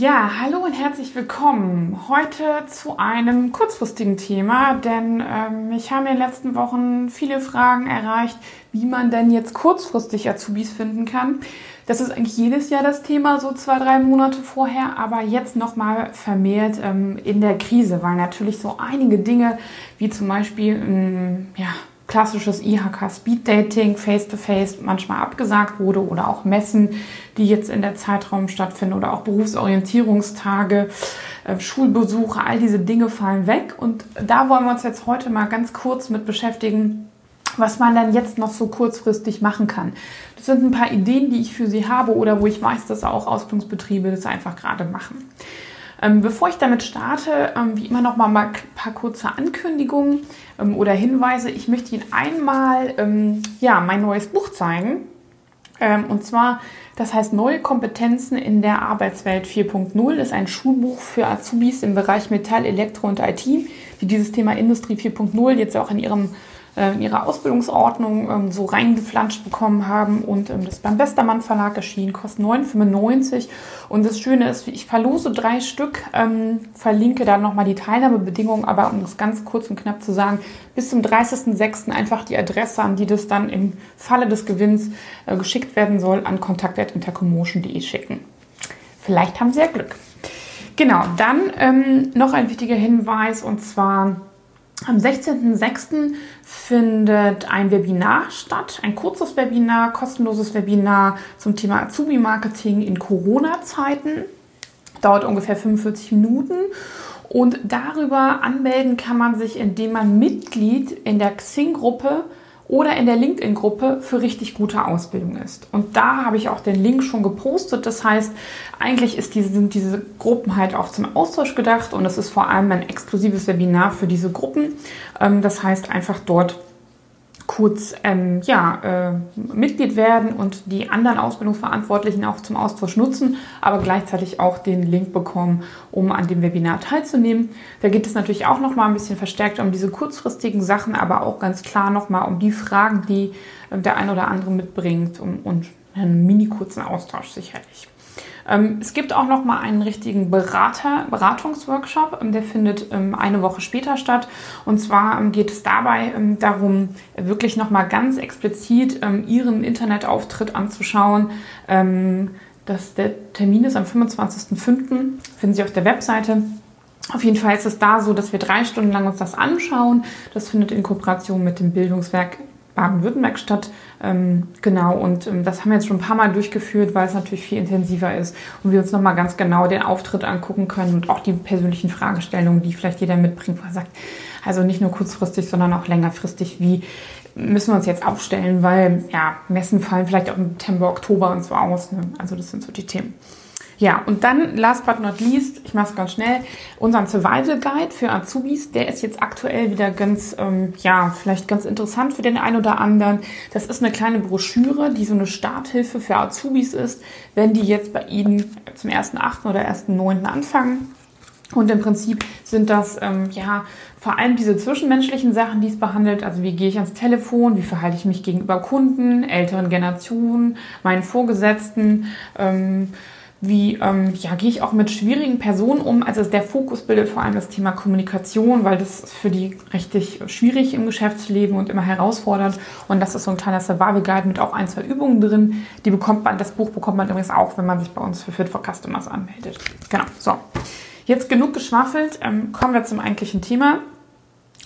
Ja, hallo und herzlich willkommen. Heute zu einem kurzfristigen Thema, denn ähm, mich haben in den letzten Wochen viele Fragen erreicht, wie man denn jetzt kurzfristig Azubis finden kann. Das ist eigentlich jedes Jahr das Thema, so zwei, drei Monate vorher, aber jetzt nochmal vermehrt ähm, in der Krise, weil natürlich so einige Dinge, wie zum Beispiel, ähm, ja, klassisches IHK Speed Dating face-to-face manchmal abgesagt wurde oder auch Messen, die jetzt in der Zeitraum stattfinden oder auch Berufsorientierungstage, äh, Schulbesuche, all diese Dinge fallen weg. Und da wollen wir uns jetzt heute mal ganz kurz mit beschäftigen, was man dann jetzt noch so kurzfristig machen kann. Das sind ein paar Ideen, die ich für Sie habe oder wo ich weiß, dass auch Ausbildungsbetriebe das einfach gerade machen. Ähm, bevor ich damit starte, ähm, wie immer noch mal ein paar kurze Ankündigungen ähm, oder Hinweise. Ich möchte Ihnen einmal ähm, ja, mein neues Buch zeigen. Ähm, und zwar, das heißt Neue Kompetenzen in der Arbeitswelt 4.0 ist ein Schulbuch für Azubis im Bereich Metall, Elektro und IT, die dieses Thema Industrie 4.0 jetzt auch in ihrem in ihrer Ausbildungsordnung ähm, so reingeflanscht bekommen haben. Und ähm, das ist beim Westermann Verlag erschienen, kostet 9,95. Und das Schöne ist, ich verlose drei Stück, ähm, verlinke dann nochmal die Teilnahmebedingungen, aber um das ganz kurz und knapp zu sagen, bis zum 30.06. einfach die Adresse, an die das dann im Falle des Gewinns äh, geschickt werden soll, an kontakt.intercommotion.de schicken. Vielleicht haben Sie ja Glück. Genau, dann ähm, noch ein wichtiger Hinweis und zwar am 16.06. findet ein Webinar statt, ein kurzes Webinar, kostenloses Webinar zum Thema Azubi-Marketing in Corona-Zeiten. Dauert ungefähr 45 Minuten. Und darüber anmelden kann man sich, indem man Mitglied in der Xing-Gruppe oder in der LinkedIn-Gruppe für richtig gute Ausbildung ist. Und da habe ich auch den Link schon gepostet. Das heißt, eigentlich diese, sind diese Gruppen halt auch zum Austausch gedacht und es ist vor allem ein exklusives Webinar für diese Gruppen. Ähm, das heißt, einfach dort kurz ähm, ja, äh, Mitglied werden und die anderen Ausbildungsverantwortlichen auch zum Austausch nutzen, aber gleichzeitig auch den Link bekommen, um an dem Webinar teilzunehmen. Da geht es natürlich auch noch mal ein bisschen verstärkt um diese kurzfristigen Sachen, aber auch ganz klar noch mal um die Fragen, die äh, der ein oder andere mitbringt um, und einen mini kurzen Austausch sicherlich. Ähm, es gibt auch noch mal einen richtigen Berater, Beratungsworkshop, ähm, der findet ähm, eine Woche später statt. Und zwar geht es dabei darum, wirklich noch mal ganz explizit Ihren Internetauftritt anzuschauen. Das, der Termin ist am 25.05. Finden Sie auf der Webseite. Auf jeden Fall ist es da so, dass wir drei Stunden lang uns das anschauen. Das findet in Kooperation mit dem Bildungswerk Baden-Württemberg statt. Ähm, genau, und ähm, das haben wir jetzt schon ein paar Mal durchgeführt, weil es natürlich viel intensiver ist und wir uns nochmal ganz genau den Auftritt angucken können und auch die persönlichen Fragestellungen, die vielleicht jeder mitbringt, wo er sagt, also nicht nur kurzfristig, sondern auch längerfristig, wie müssen wir uns jetzt aufstellen, weil ja, Messen fallen vielleicht auch im September, Oktober und so aus. Ne? Also das sind so die Themen. Ja, und dann, last but not least, ich mache es ganz schnell, unseren Survival Guide für Azubis, der ist jetzt aktuell wieder ganz, ähm, ja, vielleicht ganz interessant für den einen oder anderen. Das ist eine kleine Broschüre, die so eine Starthilfe für Azubis ist, wenn die jetzt bei Ihnen zum 1.8. oder 1.9. anfangen. Und im Prinzip sind das ähm, ja vor allem diese zwischenmenschlichen Sachen, die es behandelt. Also wie gehe ich ans Telefon, wie verhalte ich mich gegenüber Kunden, älteren Generationen, meinen Vorgesetzten. Ähm, wie ähm, ja, gehe ich auch mit schwierigen Personen um. Also der Fokus bildet vor allem das Thema Kommunikation, weil das ist für die richtig schwierig im Geschäftsleben und immer herausfordernd. Und das ist so ein kleiner Survival Guide mit auch ein, zwei Übungen drin. Die bekommt man, das Buch bekommt man übrigens auch, wenn man sich bei uns für Fit for Customers anmeldet. Genau, so. Jetzt genug geschwafelt, ähm, kommen wir zum eigentlichen Thema.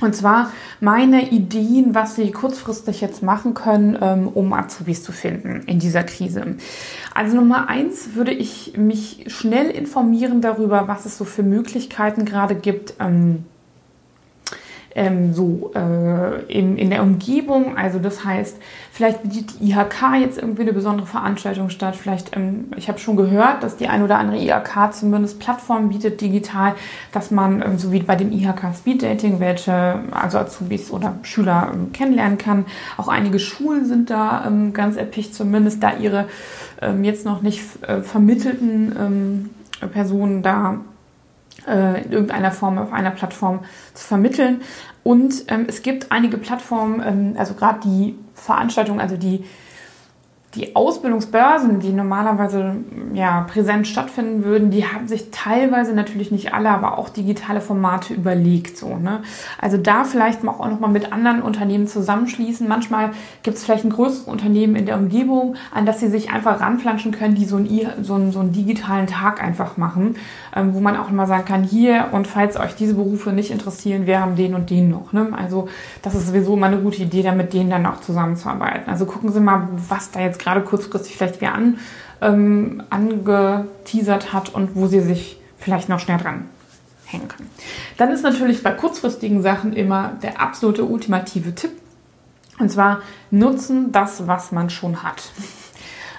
Und zwar meine Ideen, was Sie kurzfristig jetzt machen können, ähm, um Azubis zu finden in dieser Krise. Also Nummer eins würde ich mich schnell informieren darüber, was es so für Möglichkeiten gerade gibt, ähm, so äh, in, in der Umgebung. Also das heißt, vielleicht bietet die IHK jetzt irgendwie eine besondere Veranstaltung statt. Vielleicht, ähm, ich habe schon gehört, dass die ein oder andere IHK zumindest Plattformen bietet digital, dass man ähm, so wie bei dem IHK Speed Dating, welche also Azubis oder Schüler ähm, kennenlernen kann. Auch einige Schulen sind da ähm, ganz erpicht, zumindest da ihre ähm, jetzt noch nicht äh, vermittelten Personen da äh, in irgendeiner Form auf einer Plattform zu vermitteln. Und ähm, es gibt einige Plattformen, ähm, also gerade die Veranstaltungen, also die die Ausbildungsbörsen, die normalerweise ja, präsent stattfinden würden, die haben sich teilweise natürlich nicht alle, aber auch digitale Formate überlegt. So, ne? Also da vielleicht auch noch mal mit anderen Unternehmen zusammenschließen. Manchmal gibt es vielleicht ein größeres Unternehmen in der Umgebung, an das sie sich einfach ranflanschen können, die so einen, so einen, so einen digitalen Tag einfach machen, ähm, wo man auch immer sagen kann, hier und falls euch diese Berufe nicht interessieren, wir haben den und den noch. Ne? Also das ist sowieso immer eine gute Idee, da mit denen dann auch zusammenzuarbeiten. Also gucken Sie mal, was da jetzt gerade kurzfristig vielleicht wieder an, ähm, angeteasert hat und wo sie sich vielleicht noch schnell dran hängen kann. Dann ist natürlich bei kurzfristigen Sachen immer der absolute ultimative Tipp. Und zwar nutzen das, was man schon hat.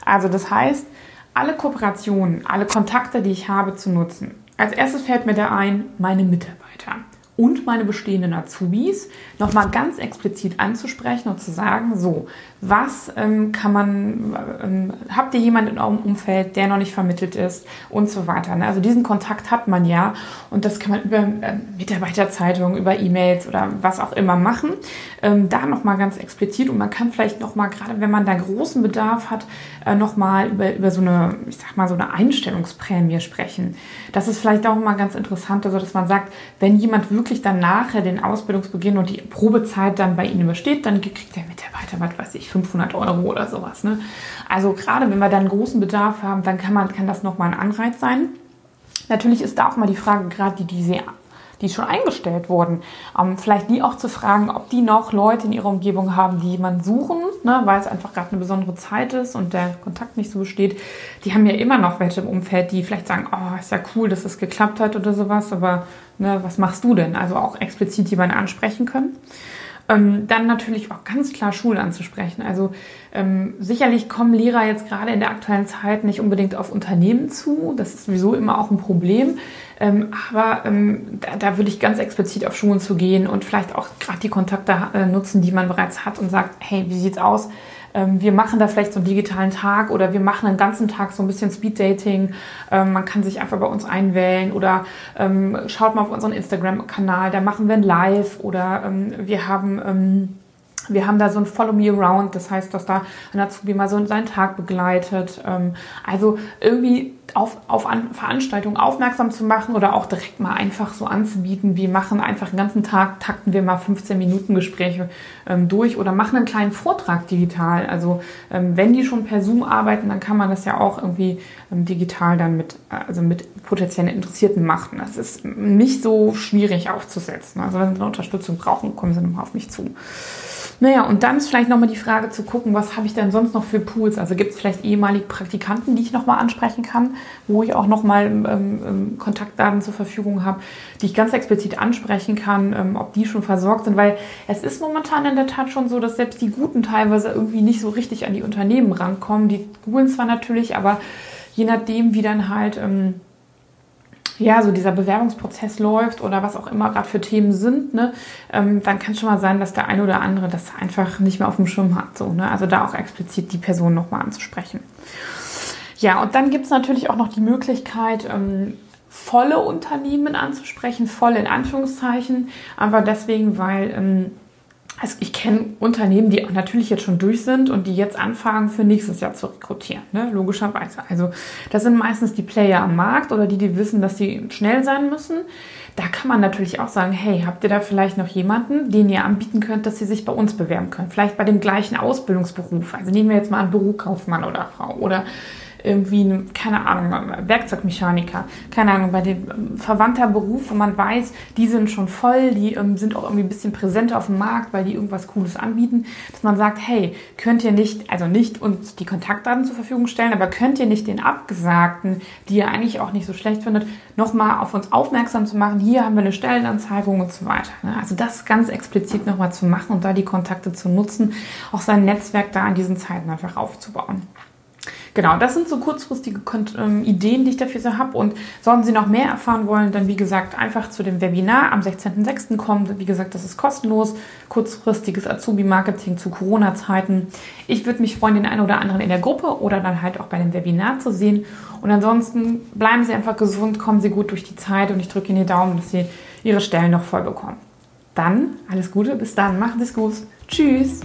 Also das heißt, alle Kooperationen, alle Kontakte, die ich habe, zu nutzen. Als erstes fällt mir da ein, meine Mitarbeiter und meine bestehenden Azubis nochmal ganz explizit anzusprechen und zu sagen, so, was ähm, kann man, ähm, habt ihr jemanden in eurem Umfeld, der noch nicht vermittelt ist und so weiter. Ne? Also diesen Kontakt hat man ja und das kann man über äh, Mitarbeiterzeitungen, über E-Mails oder was auch immer machen. Ähm, da nochmal ganz explizit und man kann vielleicht nochmal, gerade wenn man da großen Bedarf hat, äh, nochmal über, über so eine, ich sag mal, so eine Einstellungsprämie sprechen. Das ist vielleicht auch mal ganz interessant, also dass man sagt, wenn jemand wirklich dann nachher den Ausbildungsbeginn und die Probezeit dann bei Ihnen übersteht, dann kriegt der Mitarbeiter, was weiß ich, 500 Euro oder sowas. Ne? Also gerade wenn wir dann großen Bedarf haben, dann kann, man, kann das nochmal ein Anreiz sein. Natürlich ist da auch mal die Frage, gerade die, die, sehr, die schon eingestellt wurden, ähm, vielleicht die auch zu fragen, ob die noch Leute in ihrer Umgebung haben, die jemanden suchen, ne, weil es einfach gerade eine besondere Zeit ist und der Kontakt nicht so besteht. Die haben ja immer noch welche im Umfeld, die vielleicht sagen, oh, ist ja cool, dass es geklappt hat oder sowas, aber ne, was machst du denn? Also auch explizit jemanden ansprechen können. Ähm, dann natürlich auch ganz klar Schule anzusprechen. Also ähm, sicherlich kommen Lehrer jetzt gerade in der aktuellen Zeit nicht unbedingt auf Unternehmen zu. Das ist sowieso immer auch ein Problem. Ähm, aber ähm, da, da, würde ich ganz explizit auf Schulen zu gehen und vielleicht auch gerade die Kontakte äh, nutzen, die man bereits hat und sagt, hey, wie sieht's aus? Ähm, wir machen da vielleicht so einen digitalen Tag oder wir machen einen ganzen Tag so ein bisschen Speeddating. Ähm, man kann sich einfach bei uns einwählen oder ähm, schaut mal auf unseren Instagram-Kanal, da machen wir ein Live oder ähm, wir haben ähm, wir haben da so ein Follow Me Around, das heißt, dass da ein Azubi mal so seinen Tag begleitet. Ähm, also irgendwie auf, auf Veranstaltungen aufmerksam zu machen oder auch direkt mal einfach so anzubieten. Wir machen einfach den ganzen Tag, takten wir mal 15 Minuten Gespräche ähm, durch oder machen einen kleinen Vortrag digital. Also ähm, wenn die schon per Zoom arbeiten, dann kann man das ja auch irgendwie digital dann mit, also mit potenziellen Interessierten machen. Das ist nicht so schwierig aufzusetzen. Also wenn Sie eine Unterstützung brauchen, kommen Sie nochmal auf mich zu. Naja, und dann ist vielleicht nochmal die Frage zu gucken, was habe ich denn sonst noch für Pools? Also gibt es vielleicht ehemalige Praktikanten, die ich nochmal ansprechen kann, wo ich auch nochmal ähm, ähm, Kontaktdaten zur Verfügung habe, die ich ganz explizit ansprechen kann, ähm, ob die schon versorgt sind, weil es ist momentan in der Tat schon so, dass selbst die Guten teilweise irgendwie nicht so richtig an die Unternehmen rankommen. Die googeln zwar natürlich, aber je nachdem, wie dann halt... Ähm, ja, so dieser Bewerbungsprozess läuft oder was auch immer gerade für Themen sind, ne, ähm, dann kann es schon mal sein, dass der eine oder andere das einfach nicht mehr auf dem Schirm hat. So, ne? Also da auch explizit die Person nochmal anzusprechen. Ja, und dann gibt es natürlich auch noch die Möglichkeit, ähm, volle Unternehmen anzusprechen, voll in Anführungszeichen, aber deswegen, weil ähm, also ich kenne Unternehmen, die natürlich jetzt schon durch sind und die jetzt anfangen, für nächstes Jahr zu rekrutieren, ne? logischerweise. Also das sind meistens die Player am Markt oder die, die wissen, dass sie schnell sein müssen. Da kann man natürlich auch sagen, hey, habt ihr da vielleicht noch jemanden, den ihr anbieten könnt, dass sie sich bei uns bewerben können? Vielleicht bei dem gleichen Ausbildungsberuf. Also nehmen wir jetzt mal an Bürokaufmann oder Frau oder irgendwie, keine Ahnung, Werkzeugmechaniker, keine Ahnung, bei dem ähm, verwandter Beruf, wo man weiß, die sind schon voll, die ähm, sind auch irgendwie ein bisschen präsenter auf dem Markt, weil die irgendwas Cooles anbieten, dass man sagt, hey, könnt ihr nicht, also nicht uns die Kontaktdaten zur Verfügung stellen, aber könnt ihr nicht den Abgesagten, die ihr eigentlich auch nicht so schlecht findet, nochmal auf uns aufmerksam zu machen, hier haben wir eine Stellenanzeigung und so weiter. Ne? Also das ganz explizit nochmal zu machen und da die Kontakte zu nutzen, auch sein Netzwerk da an diesen Zeiten einfach aufzubauen. Genau, das sind so kurzfristige ähm, Ideen, die ich dafür so habe. Und sollten Sie noch mehr erfahren wollen, dann wie gesagt einfach zu dem Webinar am 16.06. kommen. Wie gesagt, das ist kostenlos. Kurzfristiges Azubi-Marketing zu Corona-Zeiten. Ich würde mich freuen, den einen oder anderen in der Gruppe oder dann halt auch bei dem Webinar zu sehen. Und ansonsten bleiben Sie einfach gesund, kommen Sie gut durch die Zeit und ich drücke Ihnen die Daumen, dass Sie Ihre Stellen noch voll bekommen. Dann alles Gute, bis dann, machen Sie es gut. Tschüss.